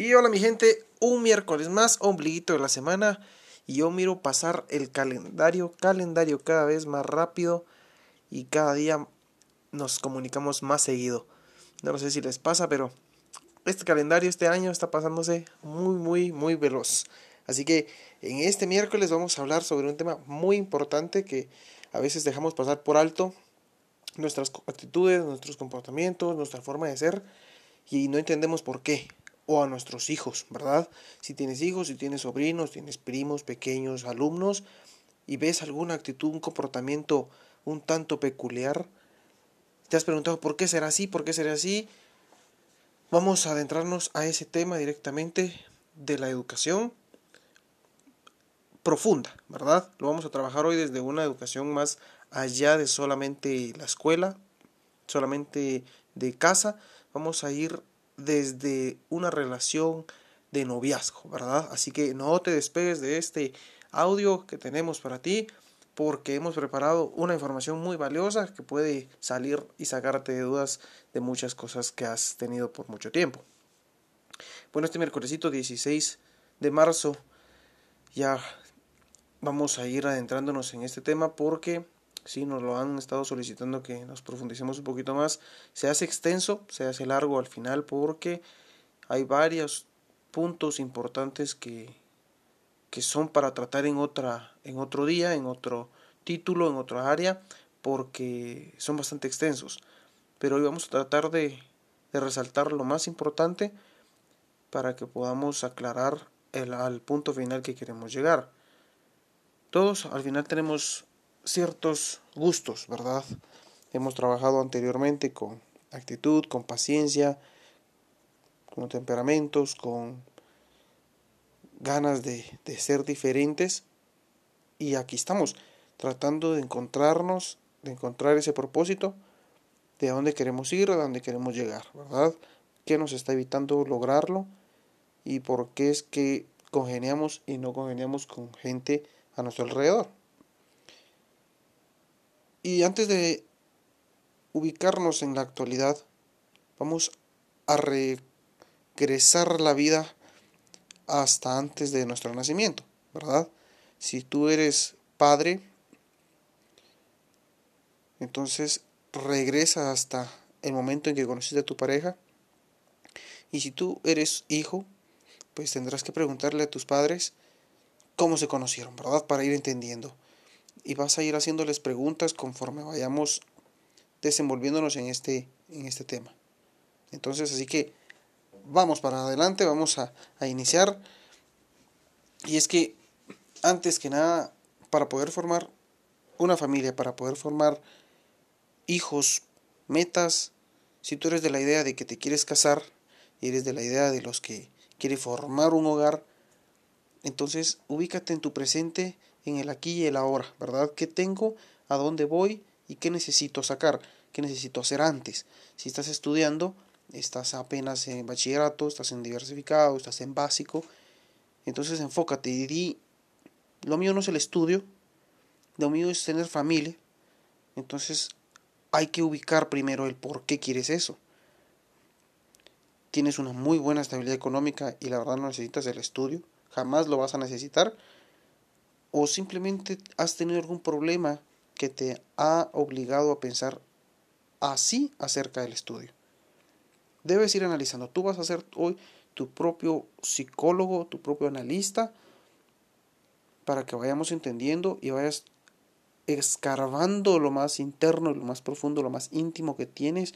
Y hola mi gente, un miércoles más, ombliguito de la semana. Y yo miro pasar el calendario, calendario cada vez más rápido. Y cada día nos comunicamos más seguido. No sé si les pasa, pero este calendario este año está pasándose muy, muy, muy veloz. Así que en este miércoles vamos a hablar sobre un tema muy importante que a veces dejamos pasar por alto. Nuestras actitudes, nuestros comportamientos, nuestra forma de ser. Y no entendemos por qué o a nuestros hijos, ¿verdad? Si tienes hijos, si tienes sobrinos, tienes primos, pequeños, alumnos, y ves alguna actitud, un comportamiento un tanto peculiar, te has preguntado por qué será así, por qué será así. Vamos a adentrarnos a ese tema directamente de la educación profunda, ¿verdad? Lo vamos a trabajar hoy desde una educación más allá de solamente la escuela, solamente de casa. Vamos a ir desde una relación de noviazgo, ¿verdad? Así que no te despegues de este audio que tenemos para ti porque hemos preparado una información muy valiosa que puede salir y sacarte de dudas de muchas cosas que has tenido por mucho tiempo. Bueno, este miércolesito 16 de marzo ya vamos a ir adentrándonos en este tema porque si nos lo han estado solicitando que nos profundicemos un poquito más. Se hace extenso, se hace largo al final porque hay varios puntos importantes que, que son para tratar en, otra, en otro día, en otro título, en otra área, porque son bastante extensos. Pero hoy vamos a tratar de, de resaltar lo más importante para que podamos aclarar el, al punto final que queremos llegar. Todos al final tenemos ciertos gustos, ¿verdad? Hemos trabajado anteriormente con actitud, con paciencia, con temperamentos, con ganas de, de ser diferentes. Y aquí estamos, tratando de encontrarnos, de encontrar ese propósito, de dónde queremos ir, a dónde queremos llegar, ¿verdad? ¿Qué nos está evitando lograrlo? Y por qué es que congeniamos y no congeniamos con gente a nuestro alrededor. Y antes de ubicarnos en la actualidad, vamos a regresar la vida hasta antes de nuestro nacimiento, ¿verdad? Si tú eres padre, entonces regresa hasta el momento en que conociste a tu pareja. Y si tú eres hijo, pues tendrás que preguntarle a tus padres cómo se conocieron, ¿verdad? Para ir entendiendo y vas a ir haciéndoles preguntas conforme vayamos desenvolviéndonos en este, en este tema. Entonces, así que vamos para adelante, vamos a, a iniciar. Y es que, antes que nada, para poder formar una familia, para poder formar hijos, metas, si tú eres de la idea de que te quieres casar, y eres de la idea de los que quiere formar un hogar, entonces ubícate en tu presente en el aquí y el ahora, ¿verdad? ¿Qué tengo? ¿A dónde voy? ¿Y qué necesito sacar? ¿Qué necesito hacer antes? Si estás estudiando, estás apenas en bachillerato, estás en diversificado, estás en básico, entonces enfócate y di, lo mío no es el estudio, lo mío es tener familia, entonces hay que ubicar primero el por qué quieres eso. Tienes una muy buena estabilidad económica y la verdad no necesitas el estudio, jamás lo vas a necesitar, o simplemente has tenido algún problema que te ha obligado a pensar así acerca del estudio. Debes ir analizando. Tú vas a ser hoy tu propio psicólogo, tu propio analista, para que vayamos entendiendo y vayas escarbando lo más interno, lo más profundo, lo más íntimo que tienes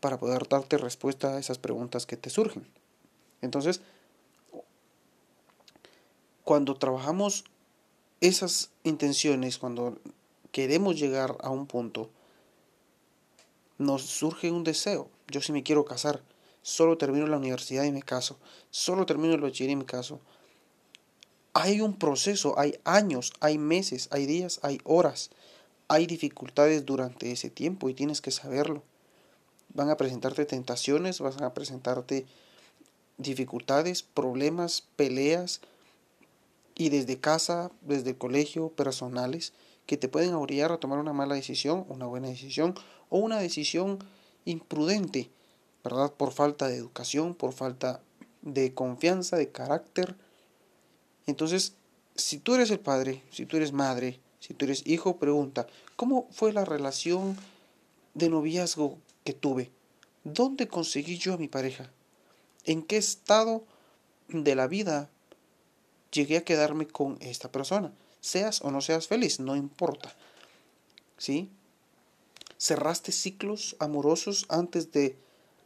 para poder darte respuesta a esas preguntas que te surgen. Entonces, cuando trabajamos esas intenciones, cuando queremos llegar a un punto, nos surge un deseo. Yo si me quiero casar, solo termino la universidad y me caso, solo termino el bachiller y me caso. Hay un proceso, hay años, hay meses, hay días, hay horas, hay dificultades durante ese tiempo y tienes que saberlo. Van a presentarte tentaciones, van a presentarte dificultades, problemas, peleas, y desde casa, desde el colegio, personales, que te pueden obligar a tomar una mala decisión, una buena decisión o una decisión imprudente, ¿verdad? Por falta de educación, por falta de confianza, de carácter. Entonces, si tú eres el padre, si tú eres madre, si tú eres hijo, pregunta, ¿cómo fue la relación de noviazgo que tuve? ¿Dónde conseguí yo a mi pareja? ¿En qué estado de la vida llegué a quedarme con esta persona? Seas o no seas feliz, no importa. ¿Sí? ¿Cerraste ciclos amorosos antes de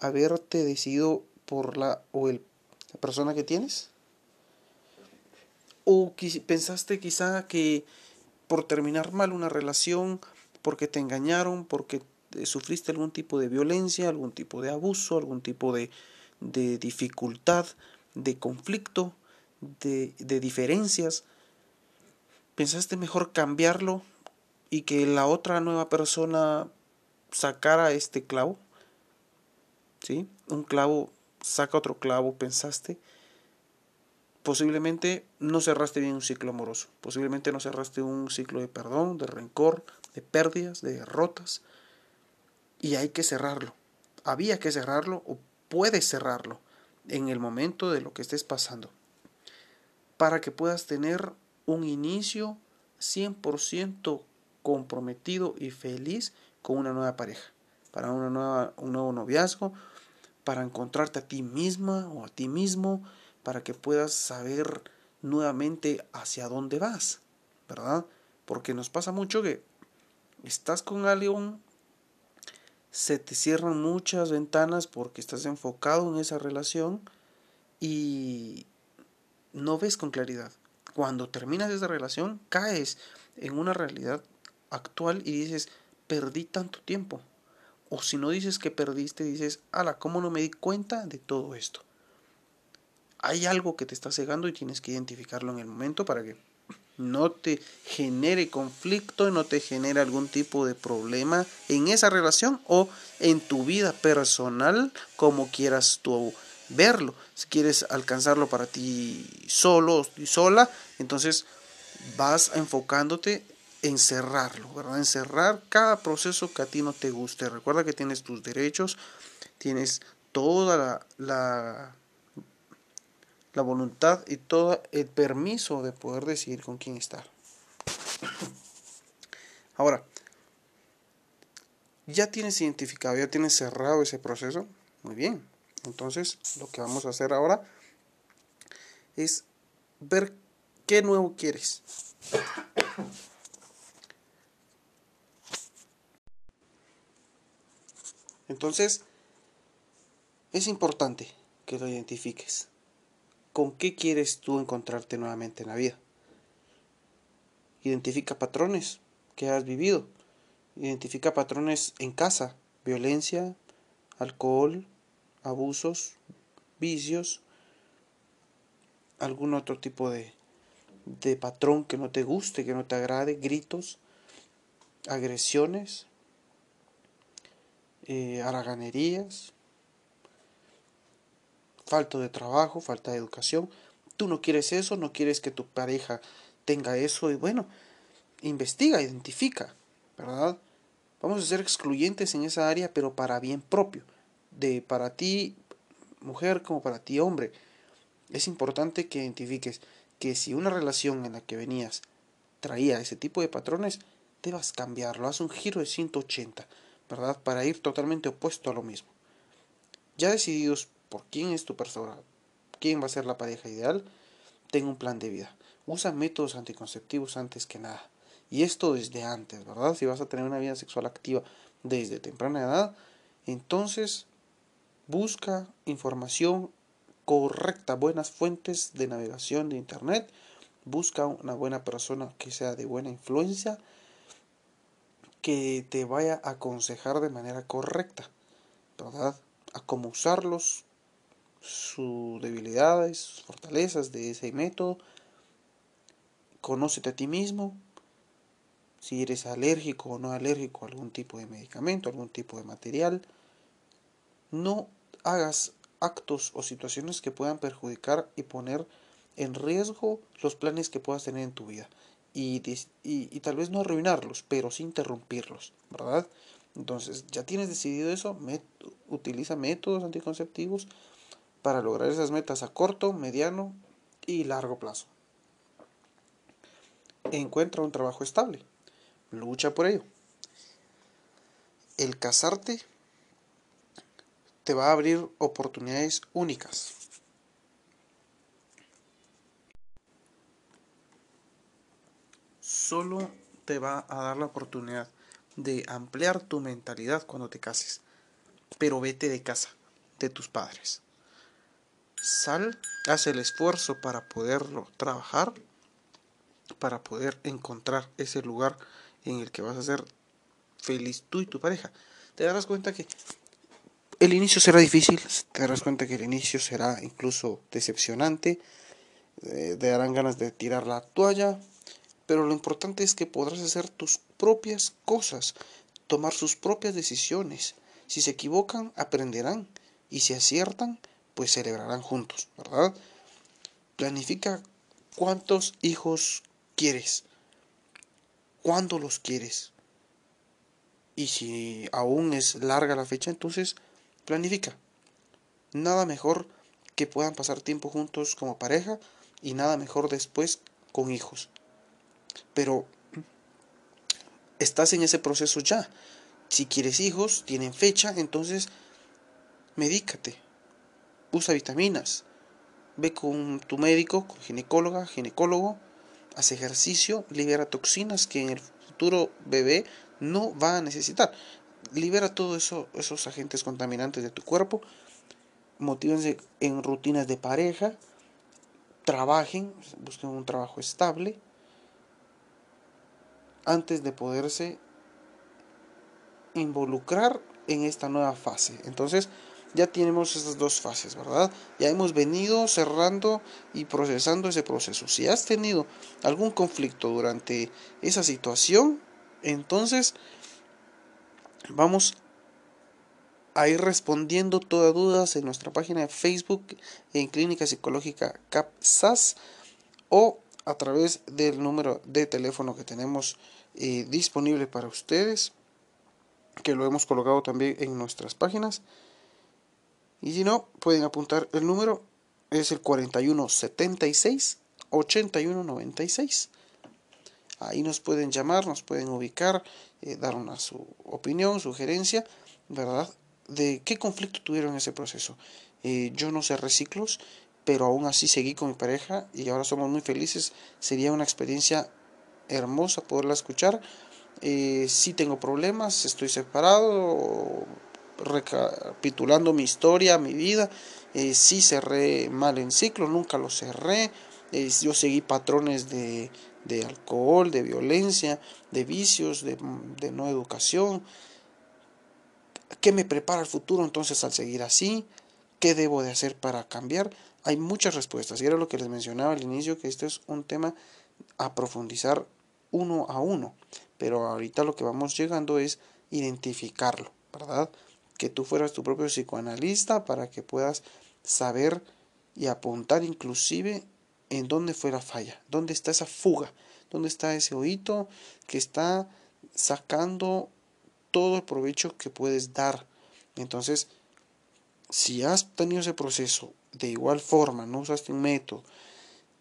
haberte decidido por la o el, la persona que tienes? ¿O pensaste quizá que por terminar mal una relación, porque te engañaron, porque sufriste algún tipo de violencia, algún tipo de abuso, algún tipo de dificultad, de conflicto, de, de diferencias, pensaste mejor cambiarlo y que la otra nueva persona sacara este clavo. ¿Sí? Un clavo saca otro clavo, pensaste. Posiblemente no cerraste bien un ciclo amoroso. Posiblemente no cerraste un ciclo de perdón, de rencor, de pérdidas, de derrotas. Y hay que cerrarlo. Había que cerrarlo o puedes cerrarlo en el momento de lo que estés pasando. Para que puedas tener un inicio 100% comprometido y feliz con una nueva pareja, para una nueva, un nuevo noviazgo, para encontrarte a ti misma o a ti mismo, para que puedas saber nuevamente hacia dónde vas, ¿verdad? Porque nos pasa mucho que estás con alguien, se te cierran muchas ventanas porque estás enfocado en esa relación y no ves con claridad. Cuando terminas esa relación, caes en una realidad actual y dices, perdí tanto tiempo. O si no dices que perdiste, dices, ala, ¿cómo no me di cuenta de todo esto? Hay algo que te está cegando y tienes que identificarlo en el momento para que no te genere conflicto, no te genere algún tipo de problema en esa relación o en tu vida personal, como quieras tú verlo. Si quieres alcanzarlo para ti solo y sola, entonces vas enfocándote en cerrarlo, ¿verdad? Encerrar cada proceso que a ti no te guste. Recuerda que tienes tus derechos, tienes toda la, la, la voluntad y todo el permiso de poder decidir con quién estar. Ahora, ya tienes identificado, ya tienes cerrado ese proceso. Muy bien. Entonces, lo que vamos a hacer ahora es ver qué nuevo quieres. Entonces, es importante que lo identifiques. ¿Con qué quieres tú encontrarte nuevamente en la vida? Identifica patrones que has vivido. Identifica patrones en casa, violencia, alcohol, abusos, vicios, algún otro tipo de, de patrón que no te guste, que no te agrade, gritos, agresiones, eh, haraganerías, falta de trabajo, falta de educación. Tú no quieres eso, no quieres que tu pareja tenga eso y bueno, investiga, identifica, ¿verdad? Vamos a ser excluyentes en esa área, pero para bien propio, de para ti mujer como para ti hombre. Es importante que identifiques que si una relación en la que venías traía ese tipo de patrones, debas cambiarlo, haz un giro de 180, ¿verdad? Para ir totalmente opuesto a lo mismo. Ya decididos por quién es tu persona, quién va a ser la pareja ideal, ten un plan de vida. Usa métodos anticonceptivos antes que nada. Y esto desde antes, ¿verdad? Si vas a tener una vida sexual activa desde temprana edad, entonces busca información correcta, buenas fuentes de navegación de Internet, busca una buena persona que sea de buena influencia, que te vaya a aconsejar de manera correcta, ¿verdad? A cómo usarlos, sus debilidades, sus fortalezas de ese método. Conócete a ti mismo, si eres alérgico o no alérgico a algún tipo de medicamento, algún tipo de material. No hagas actos o situaciones que puedan perjudicar y poner en riesgo los planes que puedas tener en tu vida. Y, y, tal vez no arruinarlos, pero sí interrumpirlos, ¿verdad? Entonces, ya tienes decidido eso, utiliza métodos anticonceptivos, para lograr esas metas a corto, mediano y largo plazo. Encuentra un trabajo estable. Lucha por ello. El casarte te va a abrir oportunidades únicas. Solo te va a dar la oportunidad de ampliar tu mentalidad cuando te cases. Pero vete de casa, de tus padres. Sal, haz el esfuerzo para poderlo trabajar, para poder encontrar ese lugar en el que vas a ser feliz tú y tu pareja. Te darás cuenta que el inicio será difícil, te darás cuenta que el inicio será incluso decepcionante, eh, te darán ganas de tirar la toalla, pero lo importante es que podrás hacer tus propias cosas, tomar sus propias decisiones. Si se equivocan, aprenderán. Y si aciertan, pues celebrarán juntos, ¿verdad? Planifica cuántos hijos quieres, cuándo los quieres. Y si aún es larga la fecha, entonces planifica. Nada mejor que puedan pasar tiempo juntos como pareja y nada mejor después con hijos. Pero estás en ese proceso ya. Si quieres hijos, tienen fecha, entonces medícate. Usa vitaminas. Ve con tu médico, con ginecóloga, ginecólogo, haz ejercicio, libera toxinas que en el futuro bebé no va a necesitar. Libera todos eso, esos agentes contaminantes de tu cuerpo. Motívense en rutinas de pareja. Trabajen, busquen un trabajo estable antes de poderse involucrar en esta nueva fase. Entonces, ya tenemos estas dos fases, ¿verdad? Ya hemos venido cerrando y procesando ese proceso. Si has tenido algún conflicto durante esa situación, entonces vamos a ir respondiendo todas dudas en nuestra página de Facebook en Clínica Psicológica CAPSAS o a través del número de teléfono que tenemos eh, disponible para ustedes, que lo hemos colocado también en nuestras páginas. Y si no, pueden apuntar el número, es el 4176 8196. Ahí nos pueden llamar, nos pueden ubicar, eh, dar una su opinión, sugerencia, ¿verdad? De qué conflicto tuvieron en ese proceso. Eh, yo no sé reciclos, pero aún así seguí con mi pareja y ahora somos muy felices. Sería una experiencia hermosa poderla escuchar. Eh, si tengo problemas, estoy separado, recapitulando mi historia, mi vida. Eh, si cerré mal en ciclo, nunca lo cerré. Eh, yo seguí patrones de, de, alcohol, de violencia, de vicios, de, de no educación. ¿Qué me prepara el futuro entonces al seguir así? ¿Qué debo de hacer para cambiar? Hay muchas respuestas y era lo que les mencionaba al inicio, que este es un tema a profundizar uno a uno. Pero ahorita lo que vamos llegando es identificarlo, ¿verdad? Que tú fueras tu propio psicoanalista para que puedas saber y apuntar inclusive en dónde fue la falla, dónde está esa fuga, dónde está ese oído que está sacando todo el provecho que puedes dar. Entonces, si has tenido ese proceso de igual forma, no usaste un método,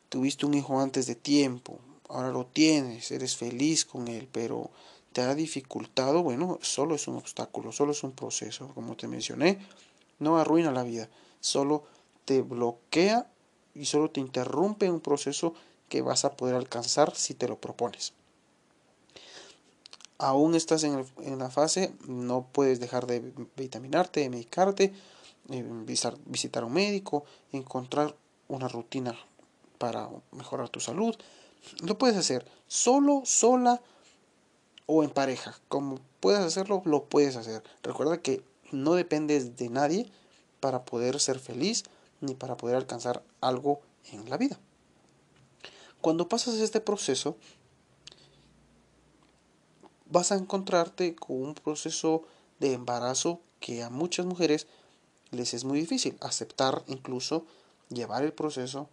tuviste un hijo antes de tiempo, ahora lo tienes, eres feliz con él, pero te ha dificultado, bueno, solo es un obstáculo, solo es un proceso, como te mencioné, no arruina la vida, solo te bloquea y solo te interrumpe un proceso que vas a poder alcanzar si te lo propones. Aún estás en, la fase, no puedes dejar de vitaminarte, de medicarte, eh, visitar, visitar a un médico, encontrar una rutina para mejorar tu salud, lo puedes hacer solo, sola o en pareja. Como puedes hacerlo, lo puedes hacer. Recuerda que no dependes de nadie para poder ser feliz ni para poder alcanzar algo en la vida. Cuando pasas este proceso, vas a encontrarte con un proceso de embarazo que a muchas mujeres les es muy difícil aceptar, incluso llevar el proceso.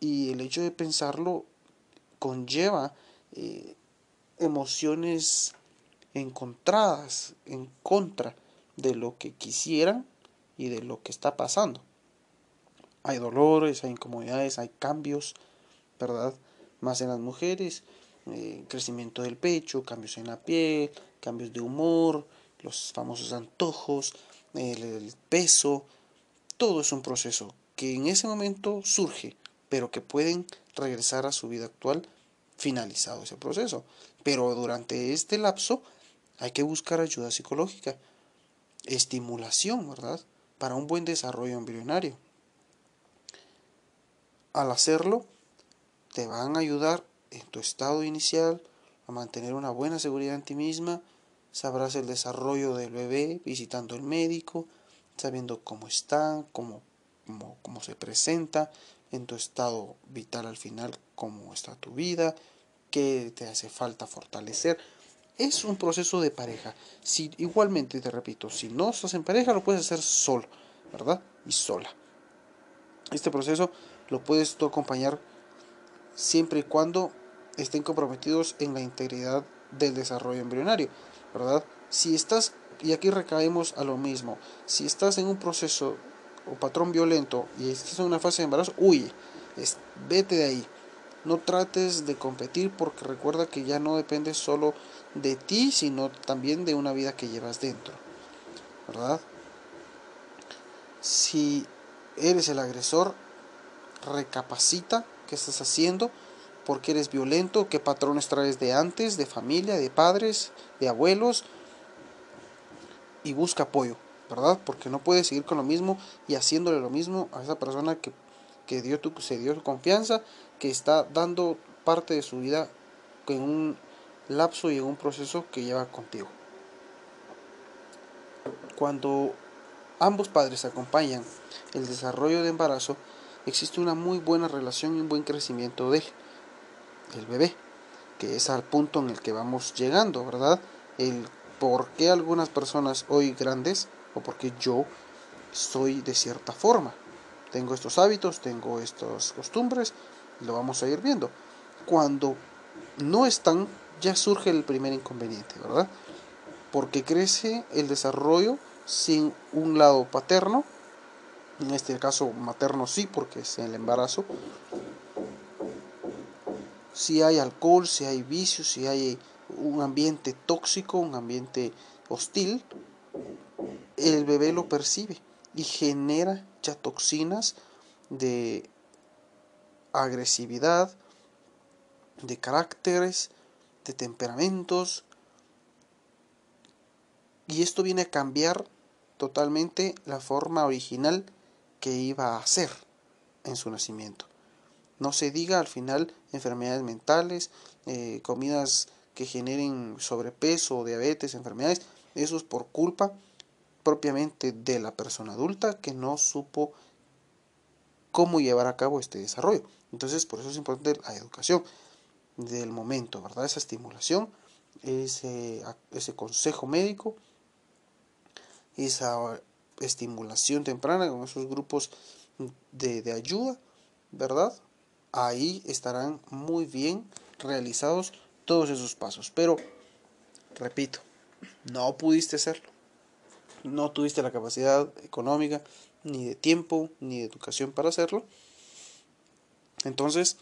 Y el hecho de pensarlo conlleva eh, emociones encontradas en contra de lo que quisieran y de lo que está pasando. Hay dolores, hay incomodidades, hay cambios, ¿verdad? Más en las mujeres, eh, crecimiento del pecho, cambios en la piel, cambios de humor, los famosos antojos, el, peso, todo es un proceso que en ese momento surge, pero que pueden regresar a su vida actual finalizado ese proceso. Pero durante este lapso hay que buscar ayuda psicológica, estimulación, ¿verdad? Para un buen desarrollo embrionario. Al hacerlo, te van a ayudar en tu estado inicial a mantener una buena seguridad en ti misma, sabrás el desarrollo del bebé visitando el médico, sabiendo cómo está, cómo, cómo, cómo se presenta, en tu estado vital al final, cómo está tu vida, qué te hace falta fortalecer. Es un proceso de pareja. Si igualmente te repito, si no estás en pareja, lo puedes hacer solo, ¿verdad? Y sola. Este proceso lo puedes tú acompañar siempre y cuando estén comprometidos en la integridad del desarrollo embrionario, ¿verdad? Si estás, y aquí recaemos a lo mismo, si estás en un proceso o patrón violento y estás en una fase de embarazo, huye, vete de ahí. No trates de competir porque recuerda que ya no depende solo de ti, sino también de una vida que llevas dentro. ¿Verdad? Si eres el agresor, recapacita qué estás haciendo, por qué eres violento, qué patrones traes de antes, de familia, de padres, de abuelos, y busca apoyo, ¿verdad? Porque no puedes seguir con lo mismo y haciéndole lo mismo a esa persona que, que dio tu, se dio confianza, que está dando parte de su vida en un lapso y en un proceso que lleva contigo. Cuando ambos padres acompañan el desarrollo de embarazo, existe una muy buena relación y un buen crecimiento de el bebé, que es al punto en el que vamos llegando, ¿verdad? El por qué algunas personas hoy grandes o porque yo soy de cierta forma. Tengo estos hábitos, tengo estas costumbres, lo vamos a ir viendo. Cuando no están, ya surge el primer inconveniente, ¿verdad? Porque crece el desarrollo sin un lado paterno en este caso materno sí, porque es el embarazo. Si hay alcohol, si hay vicios, si hay un ambiente tóxico, un ambiente hostil, el bebé lo percibe y genera ya toxinas de agresividad, de caracteres, de temperamentos. Y esto viene a cambiar totalmente la forma original que iba a hacer en su nacimiento. No se diga al final enfermedades mentales, eh, comidas que generen sobrepeso, diabetes, enfermedades. Eso es por culpa propiamente de la persona adulta que no supo cómo llevar a cabo este desarrollo. Entonces, por eso es importante la educación del momento, ¿verdad? Esa estimulación, ese, ese consejo médico, esa estimulación temprana, con esos grupos de, ayuda, ¿verdad? Ahí estarán muy bien realizados todos esos pasos. Pero, repito, no pudiste hacerlo. No tuviste la capacidad económica, ni de tiempo, ni de educación para hacerlo. Entonces,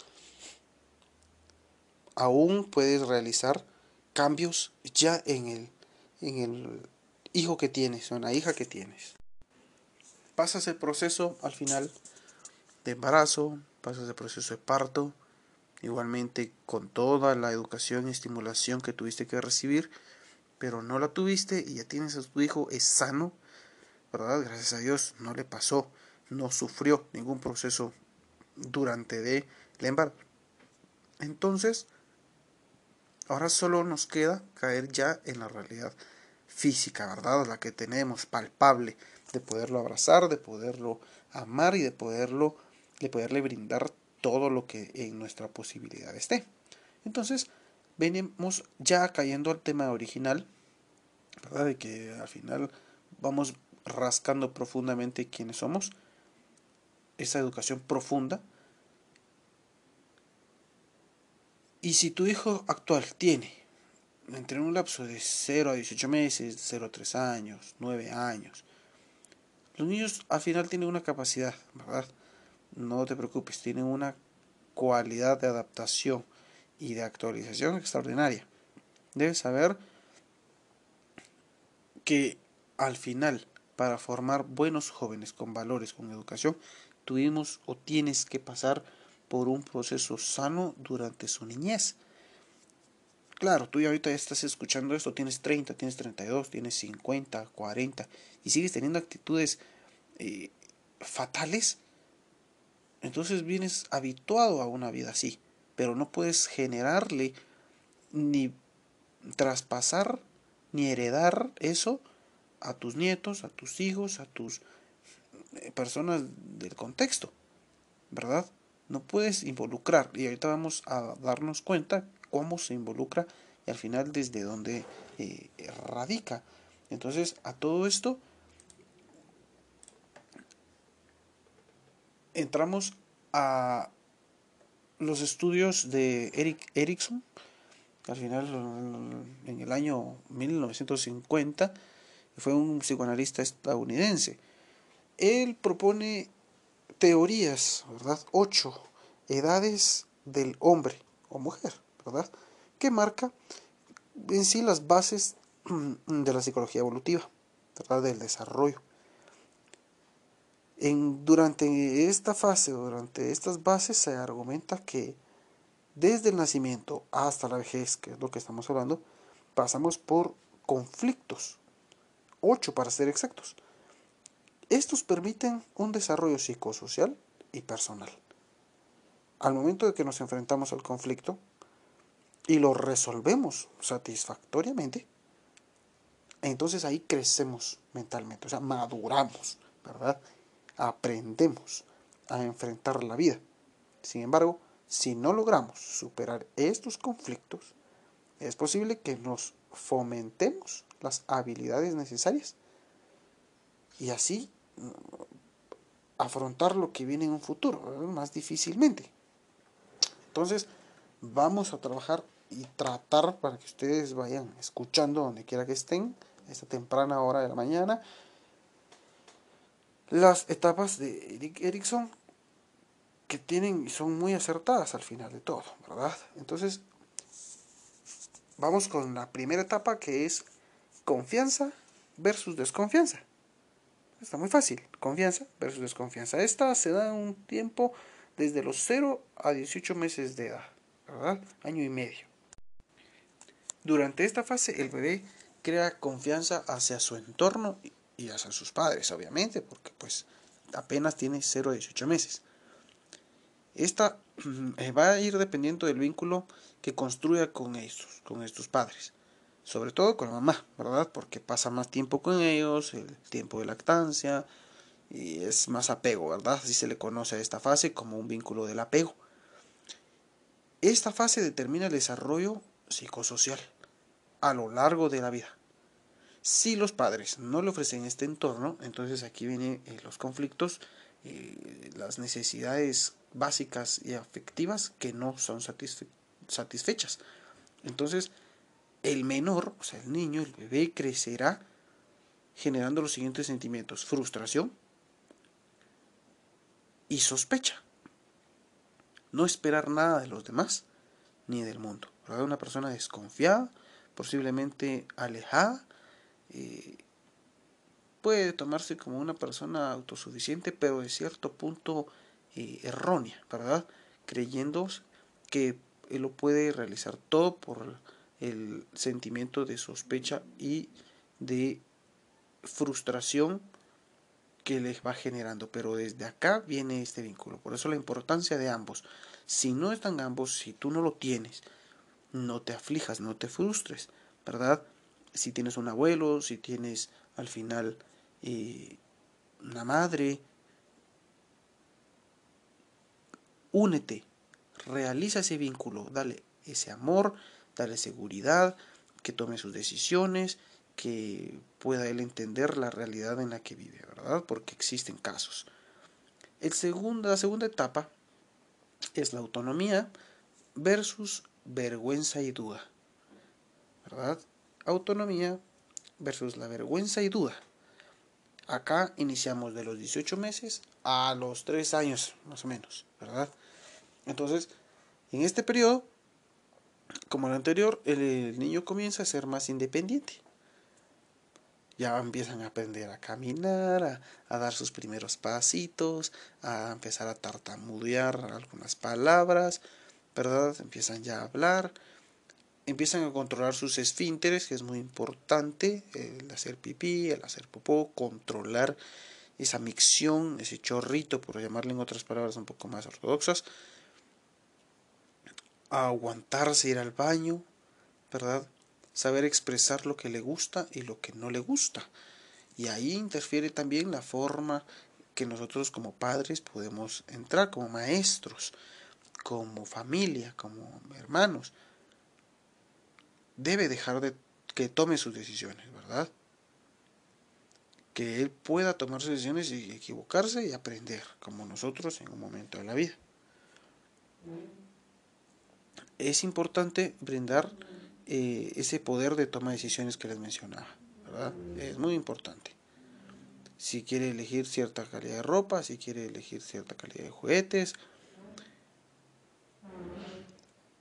aún puedes realizar cambios ya en el, en el hijo que tienes o en la hija que tienes pasas el proceso al final de embarazo, pasas el proceso de parto, igualmente con toda la educación y estimulación que tuviste que recibir, pero no la tuviste y ya tienes a tu hijo, es sano, ¿verdad? Gracias a Dios no le pasó, no sufrió ningún proceso durante de el embarazo. Entonces, ahora solo nos queda caer ya en la realidad física, ¿verdad? La que tenemos, palpable, de poderlo abrazar, de poderlo amar y de poderlo, de poderle brindar todo lo que en nuestra posibilidad esté. Entonces, venimos ya cayendo al tema original, ¿verdad? De que al final vamos rascando profundamente quiénes somos, esa educación profunda. Y si tu hijo actual tiene entre un lapso de 0 a 18 meses, 0 a 3 años, 9 años, los niños al final tienen una capacidad, ¿verdad? no te preocupes, tienen una cualidad de adaptación y de actualización extraordinaria. Debes saber que al final, para formar buenos jóvenes con valores, con educación, tuvimos o tienes que pasar por un proceso sano durante su niñez. Claro, tú ya ahorita estás escuchando esto, tienes 30, tienes 32, tienes 50, 40 y sigues teniendo actitudes eh, fatales, entonces vienes habituado a una vida así, pero no puedes generarle ni traspasar ni heredar eso a tus nietos, a tus hijos, a tus eh, personas del contexto, ¿verdad? No puedes involucrar, y ahorita vamos a darnos cuenta cómo se involucra y al final desde dónde eh, radica. Entonces, a todo esto entramos a los estudios de Eric Erickson, al final en el año 1950 fue un psicoanalista estadounidense. Él propone teorías, ¿verdad? Ocho edades del hombre o mujer, ¿verdad? Que marca en sí las bases de la psicología evolutiva, ¿verdad? Del desarrollo. En, durante esta fase, durante estas bases, se argumenta que desde el nacimiento hasta la vejez, que es lo que estamos hablando, pasamos por conflictos, ocho para ser exactos. Estos permiten un desarrollo psicosocial y personal. Al momento de que nos enfrentamos al conflicto y lo resolvemos satisfactoriamente, entonces ahí crecemos mentalmente, o sea, maduramos, ¿verdad? aprendemos a enfrentar la vida. Sin embargo, si no logramos superar estos conflictos, es posible que nos fomentemos las habilidades necesarias y así mm, afrontar lo que viene en un futuro más difícilmente. Entonces, vamos a trabajar y tratar para que ustedes vayan escuchando donde quiera que estén, esta temprana hora de la mañana, las etapas de Eric Erickson que tienen y son muy acertadas al final de todo, ¿verdad? Entonces, vamos con la primera etapa que es confianza versus desconfianza. Está muy fácil, confianza versus desconfianza. Esta se da un tiempo desde los 0 a 18 meses de edad, ¿verdad? Año y medio. Durante esta fase el bebé crea confianza hacia su entorno y hacia sus padres, obviamente, porque pues apenas tiene 0 a 18 meses. Esta eh, va a ir dependiendo del vínculo que construya con estos, con estos padres. Sobre todo con la mamá, ¿verdad? Porque pasa más tiempo con ellos, el tiempo de lactancia, y es más apego, ¿verdad? Así se le conoce a esta fase como un vínculo del apego. Esta fase determina el desarrollo psicosocial a lo largo de la vida. Si los padres no le ofrecen este entorno, entonces aquí vienen eh, los conflictos, eh, las necesidades básicas y afectivas que no son satisfechas. Entonces, el menor, o sea, el niño, el bebé, crecerá generando los siguientes sentimientos. Frustración y sospecha. No esperar nada de los demás ni del mundo. Una persona desconfiada, posiblemente alejada eh, puede tomarse como una persona autosuficiente, pero de cierto punto eh, errónea, ¿verdad? Creyendo que él lo puede realizar todo por el sentimiento de sospecha y de frustración que les va generando. Pero desde acá viene este vínculo. Por eso la importancia de ambos. Si no están ambos, si tú no lo tienes, no te aflijas, no te frustres, ¿verdad? si tienes un abuelo, si tienes al final eh, una madre, únete, realiza ese vínculo, dale ese amor, dale seguridad, que tome sus decisiones, que pueda él entender la realidad en la que vive, ¿verdad? Porque existen casos. El segundo, la segunda etapa es la autonomía versus vergüenza y duda, ¿verdad? autonomía versus la vergüenza y duda. Acá iniciamos de los 18 meses a los 3 años, más o menos, ¿verdad? Entonces, en este periodo, como el anterior, el, niño comienza a ser más independiente. Ya empiezan a aprender a caminar, a, a dar sus primeros pasitos, a empezar a tartamudear algunas palabras, ¿verdad? Empiezan ya a hablar, empiezan a controlar sus esfínteres, que es muy importante, el hacer pipí, el hacer popó, controlar esa micción, ese chorrito, por llamarle en otras palabras un poco más ortodoxas, aguantarse ir al baño, ¿verdad? Saber expresar lo que le gusta y lo que no le gusta. Y ahí interfiere también la forma que nosotros como padres podemos entrar, como maestros, como familia, como hermanos debe dejar de que tome sus decisiones, ¿verdad? Que él pueda tomar sus decisiones y equivocarse y aprender, como nosotros en un momento de la vida. Es importante brindar eh, ese poder de toma de decisiones que les mencionaba, ¿verdad? Es muy importante. Si quiere elegir cierta calidad de ropa, si quiere elegir cierta calidad de juguetes,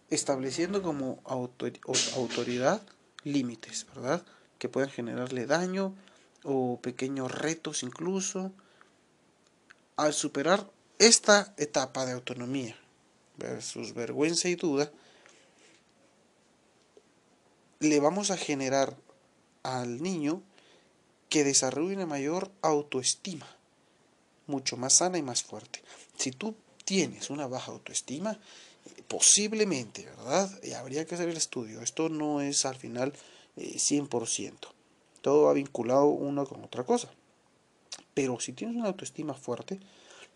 estableciendo como autoridad límites, ¿verdad? Que puedan generarle daño o pequeños retos incluso. Al superar esta etapa de autonomía versus vergüenza y duda, le vamos a generar al niño que desarrolle una mayor autoestima, mucho más sana y más fuerte. Si tú tienes una baja autoestima, Posiblemente, ¿verdad? Habría que hacer el estudio. Esto no es al final 100%. Eh, Todo va vinculado uno con otra cosa. Pero si tienes una autoestima fuerte,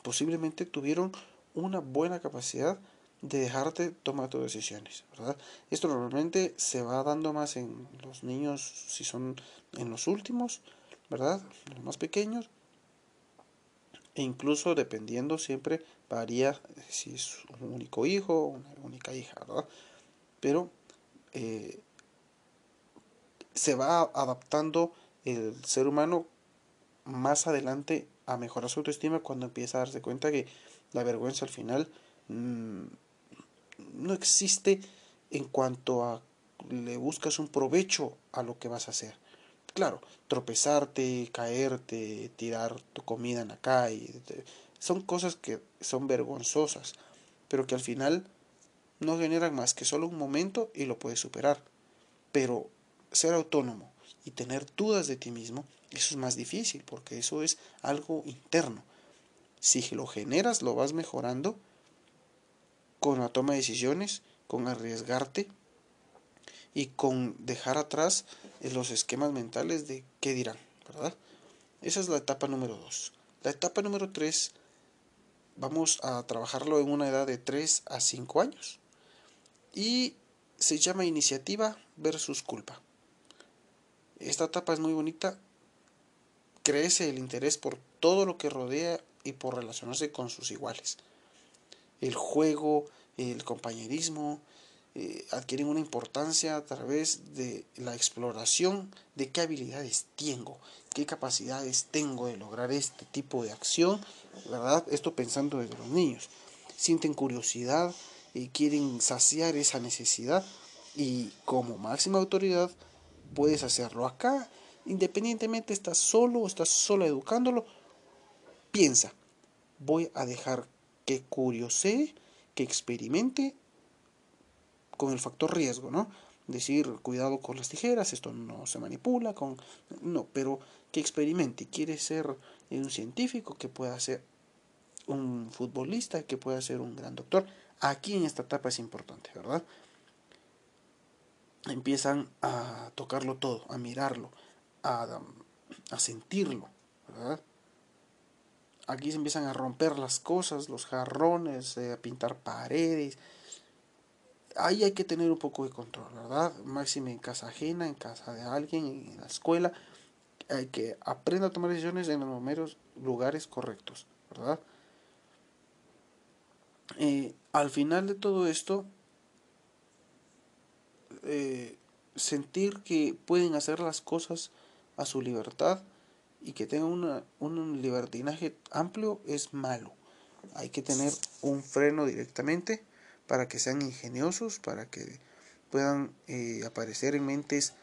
posiblemente tuvieron una buena capacidad de dejarte tomar tus decisiones, ¿verdad? Esto normalmente se va dando más en los niños si son en los últimos, ¿verdad? Los más pequeños, e incluso dependiendo siempre varía si es un único hijo una única hija, ¿verdad? Pero eh, se va adaptando el ser humano más adelante a mejorar su autoestima cuando empieza a darse cuenta que la vergüenza al final mm, no existe en cuanto a le buscas un provecho a lo que vas a hacer. Claro, tropezarte, caerte, tirar tu comida en la calle, son cosas que son vergonzosas, pero que al final no generan más que solo un momento y lo puedes superar. Pero ser autónomo y tener dudas de ti mismo, eso es más difícil, porque eso es algo interno. Si lo generas, lo vas mejorando con la toma de decisiones, con arriesgarte y con dejar atrás los esquemas mentales de qué dirán, ¿verdad? Esa es la etapa número dos. La etapa número tres vamos a trabajarlo en una edad de 3 a 5 años y se llama iniciativa versus culpa. Esta etapa es muy bonita, crece el interés por todo lo que rodea y por relacionarse con sus iguales. El juego, el compañerismo, eh, adquieren una importancia a través de la exploración de qué habilidades tengo, qué capacidades tengo de lograr este tipo de acción, ¿verdad? Esto pensando desde los niños. Sienten curiosidad y quieren saciar esa necesidad y como máxima autoridad puedes hacerlo acá, independientemente estás solo o estás solo educándolo, piensa, voy a dejar que curiosee, que experimente con el factor riesgo, ¿no? Decir, cuidado con las tijeras, esto no se manipula, con... No, pero que experimente, quiere ser un científico, que pueda ser un futbolista, que pueda ser un gran doctor. Aquí en esta etapa es importante, ¿verdad? Empiezan a tocarlo todo, a mirarlo, a, a sentirlo, ¿verdad? Aquí se empiezan a romper las cosas, los jarrones, eh, a pintar paredes, ahí hay que tener un poco de control, ¿verdad? Máxime en casa ajena, en casa de alguien, en la escuela. Hay que aprender a tomar decisiones en los primeros lugares correctos, ¿verdad? Eh, al final de todo esto, eh, sentir que pueden hacer las cosas a su libertad y que tengan una, un libertinaje amplio es malo. Hay que tener un freno directamente para que sean ingeniosos, para que puedan eh, aparecer en mentes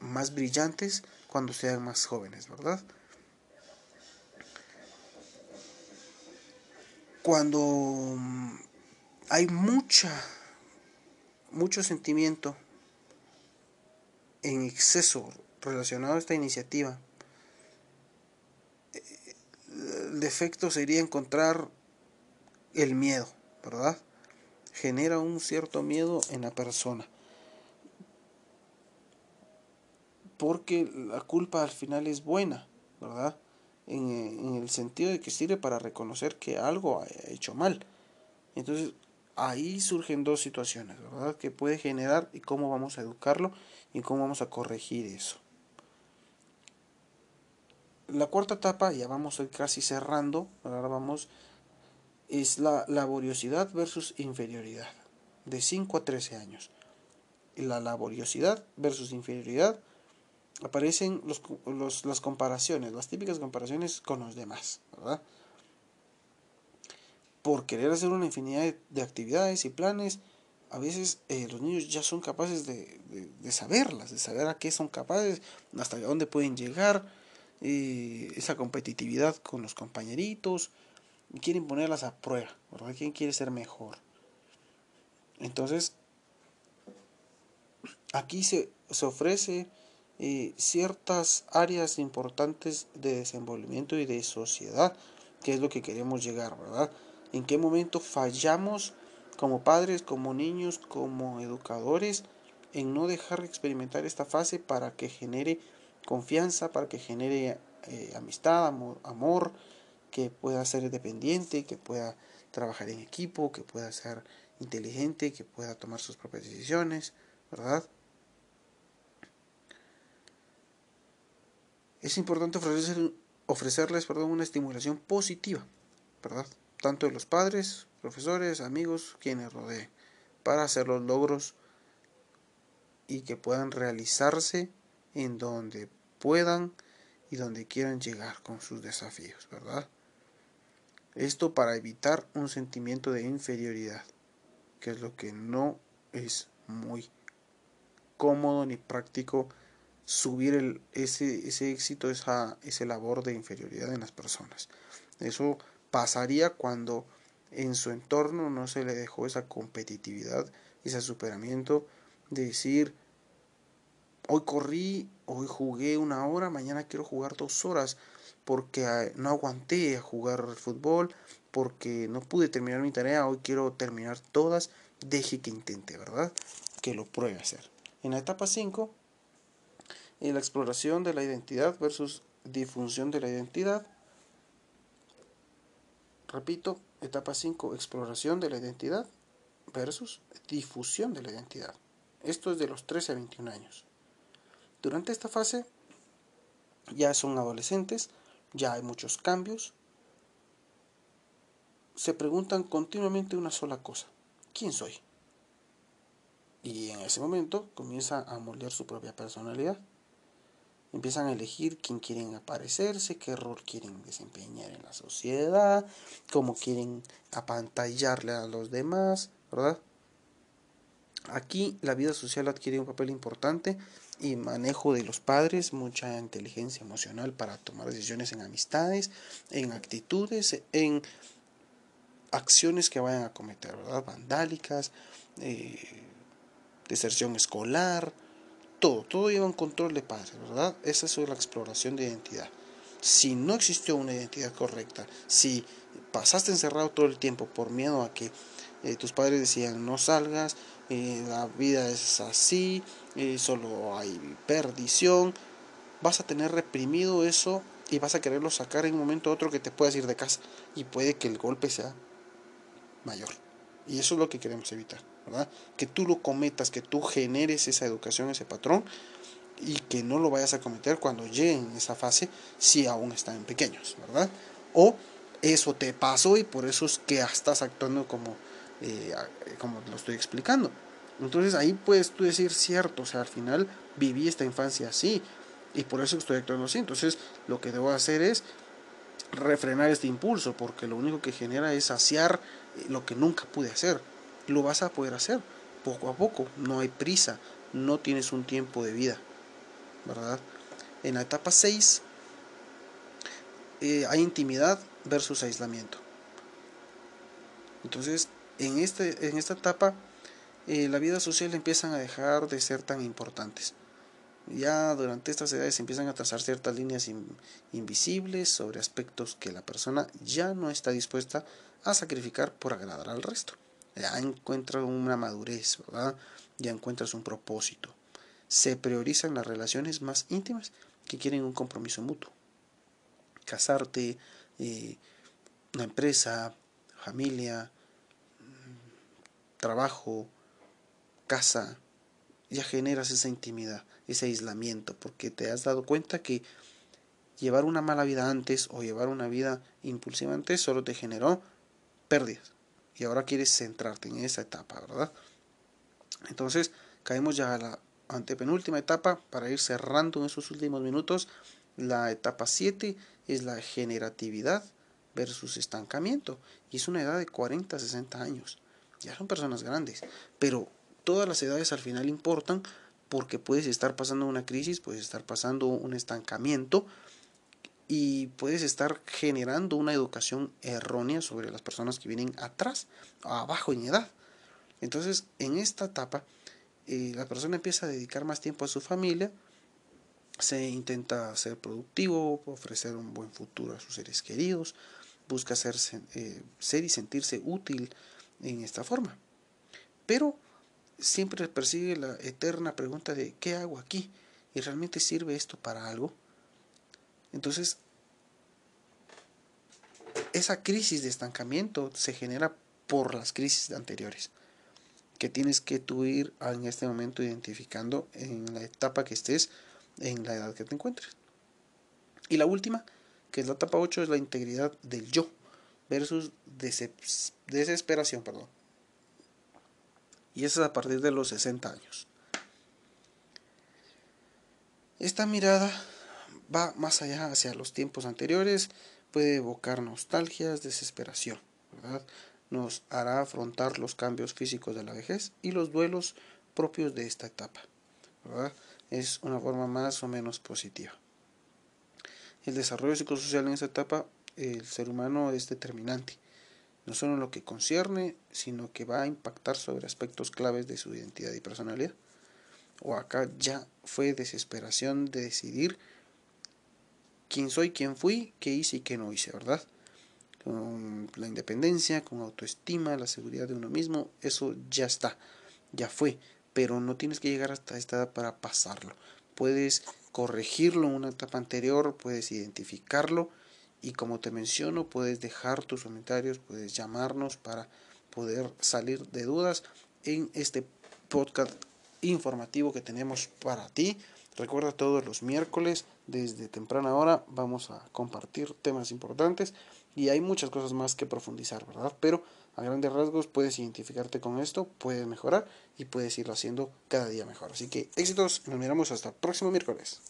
más brillantes cuando sean más jóvenes, ¿verdad? Cuando mm, hay mucha, mucho sentimiento en exceso relacionado a esta iniciativa, el defecto sería encontrar el miedo, ¿verdad? Genera un cierto miedo en la persona. Porque la culpa al final es buena, ¿verdad? En, en, el sentido de que sirve para reconocer que algo ha hecho mal. Entonces, ahí surgen dos situaciones, ¿verdad? Que puede generar y cómo vamos a educarlo y cómo vamos a corregir eso la cuarta etapa, ya vamos a ir casi cerrando, ahora vamos, es la laboriosidad versus inferioridad, de 5 a 13 años. La laboriosidad versus inferioridad aparecen los, las comparaciones, las típicas comparaciones con los demás, ¿verdad? Por querer hacer una infinidad de, actividades y planes, a veces eh, los niños ya son capaces de, de, saberlas, de saber a qué son capaces, hasta dónde pueden llegar, esa competitividad con los compañeritos, quieren ponerlas a prueba, ¿verdad? ¿Quién quiere ser mejor? Entonces, aquí se, se ofrece eh, ciertas áreas importantes de desenvolvimiento y de sociedad, que es lo que queremos llegar, ¿verdad? ¿En qué momento fallamos como padres, como niños, como educadores, en no dejar experimentar esta fase para que genere confianza, para que genere eh, amistad, amor, que pueda ser dependiente, que pueda trabajar en equipo, que pueda ser inteligente, que pueda tomar sus propias decisiones, ¿verdad? Es importante ofrecerles perdón, una estimulación positiva, ¿verdad? Tanto de los padres, profesores, amigos, quienes rodeen, para hacer los logros y que puedan realizarse en donde puedan y donde quieran llegar con sus desafíos, ¿verdad? Esto para evitar un sentimiento de inferioridad, que es lo que no es muy cómodo ni práctico subir ese, éxito, esa, labor de inferioridad en las personas. Eso pasaría cuando en su entorno no se le dejó esa competitividad, ese superamiento de decir, hoy corrí, hoy jugué una hora, mañana quiero jugar dos horas porque ah, no aguanté a jugar fútbol, porque no pude terminar mi tarea, hoy quiero terminar todas, deje que intente, ¿verdad? Que lo pruebe a hacer. En la etapa 5, en la exploración de la identidad versus difusión de la identidad. Repito, etapa 5, exploración de la identidad versus difusión de la identidad. Esto es de los 13 a 21 años. Durante esta fase ya son adolescentes, ya hay muchos cambios. Se preguntan continuamente una sola cosa, ¿quién soy? Y en ese momento comienza a moldear su propia personalidad. Empiezan a elegir quién quieren aparecerse, qué rol quieren desempeñar en la sociedad, cómo quieren apantallarle a los demás, ¿verdad? Aquí la vida social adquiere un papel importante y manejo de los padres, mucha inteligencia emocional para tomar decisiones en amistades, en actitudes, en acciones que vayan a cometer, ¿verdad? Vandálicas, eh, deserción escolar, todo, todo lleva un control de padres, ¿verdad? Esa es la exploración de identidad. Si no existió una identidad correcta, si pasaste encerrado todo el tiempo por miedo a que eh, tus padres decían no salgas, eh, la vida es así, eh, solo hay perdición, vas a tener reprimido eso y vas a quererlo sacar en un momento u otro que te puedas ir de casa y puede que el golpe sea mayor. Y eso es lo que queremos evitar, ¿verdad? Que tú lo cometas, que tú generes esa educación, ese patrón y que no lo vayas a cometer cuando lleguen esa fase si aún están pequeños, ¿verdad? O eso te pasó y por eso es que estás actuando como eh, como lo estoy explicando. Entonces ahí puedes tú decir cierto, o sea, al final viví esta infancia así, Y por eso estoy actuando así. Entonces, lo que debo hacer es refrenar este impulso, porque lo único que genera es saciar eh, lo que nunca pude hacer. Lo vas a poder hacer poco a poco, no hay prisa, no tienes un tiempo de vida, ¿verdad? En la etapa 6 eh, hay intimidad versus aislamiento. Entonces, en, este, en esta etapa, eh, la vida social empiezan a dejar de ser tan importantes. Ya durante estas edades empiezan a trazar ciertas líneas invisibles sobre aspectos que la persona ya no está dispuesta a sacrificar por agradar al resto. Ya encuentras una madurez, ¿verdad? Ya encuentras un propósito. Se priorizan las relaciones más íntimas que quieren un compromiso mutuo. Casarte, eh, una empresa, familia, trabajo, casa, ya generas esa intimidad, ese aislamiento, porque te has dado cuenta que llevar una mala vida antes o llevar una vida impulsiva antes solo te generó pérdidas. Y ahora quieres centrarte en esa etapa, ¿verdad? Entonces, caemos ya a la antepenúltima etapa para ir cerrando en esos últimos minutos. La etapa 7 es la generatividad versus estancamiento. Y es una edad de 40 a 60 años. Ya son personas grandes. Pero todas las edades al final importan porque puedes estar pasando una crisis, puedes estar pasando un estancamiento y puedes estar generando una educación errónea sobre las personas que vienen atrás, abajo en edad. Entonces, en esta etapa, eh, la persona empieza a dedicar más tiempo a su familia, se intenta ser productivo, ofrecer un buen futuro a sus seres queridos, busca ser, eh, ser y sentirse útil en esta forma. Pero siempre persigue la eterna pregunta de ¿qué hago aquí? ¿Y realmente sirve esto para algo? Entonces, esa crisis de estancamiento se genera por las crisis anteriores, que tienes que tú ir en este momento identificando en la etapa que estés, en la edad que te encuentres. Y la última, que es la etapa 8, es la integridad del yo versus desesperación, perdón. Y eso es a partir de los 60 años. Esta mirada va más allá hacia los tiempos anteriores, puede evocar nostalgias, desesperación, ¿verdad? Nos hará afrontar los cambios físicos de la vejez y los duelos propios de esta etapa, ¿verdad? Es una forma más o menos positiva. El desarrollo psicosocial en esta etapa, el ser humano es determinante, no solo en lo que concierne, sino que va a impactar sobre aspectos claves de su identidad y personalidad. O acá ya fue desesperación de decidir quién soy, quién fui, qué hice y qué no hice, ¿verdad? Con la independencia, con autoestima, la seguridad de uno mismo, eso ya está, ya fue, pero no tienes que llegar hasta esta edad para pasarlo. Puedes corregirlo en una etapa anterior, puedes identificarlo y como te menciono, puedes dejar tus comentarios, puedes llamarnos para poder salir de dudas en este podcast informativo que tenemos para ti. Recuerda todos los miércoles desde temprana hora vamos a compartir temas importantes y hay muchas cosas más que profundizar, ¿verdad? Pero a grandes rasgos puedes identificarte con esto, puedes mejorar y puedes irlo haciendo cada día mejor. Así que éxitos, nos miramos hasta el próximo miércoles.